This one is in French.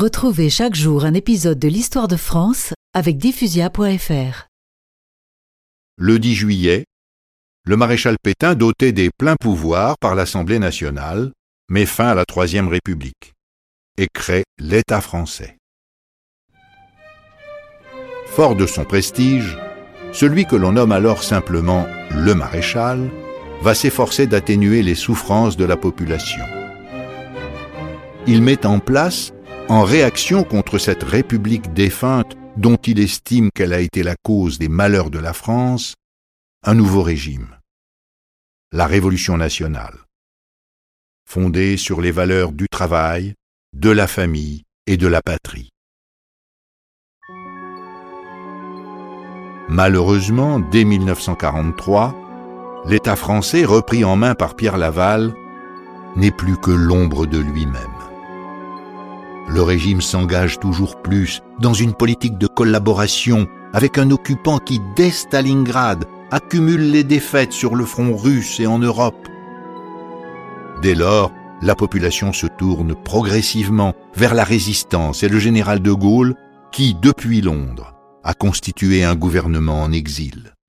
Retrouvez chaque jour un épisode de l'histoire de France avec diffusia.fr. Le 10 juillet, le maréchal Pétain, doté des pleins pouvoirs par l'Assemblée nationale, met fin à la Troisième République et crée l'État français. Fort de son prestige, celui que l'on nomme alors simplement le maréchal va s'efforcer d'atténuer les souffrances de la population. Il met en place, en réaction contre cette République défunte dont il estime qu'elle a été la cause des malheurs de la France, un nouveau régime, la Révolution nationale, fondée sur les valeurs du travail, de la famille et de la patrie. Malheureusement, dès 1943, l'État français, repris en main par Pierre Laval, n'est plus que l'ombre de lui-même. Le régime s'engage toujours plus dans une politique de collaboration avec un occupant qui, dès Stalingrad, accumule les défaites sur le front russe et en Europe. Dès lors, la population se tourne progressivement vers la résistance et le général de Gaulle, qui, depuis Londres, a constitué un gouvernement en exil.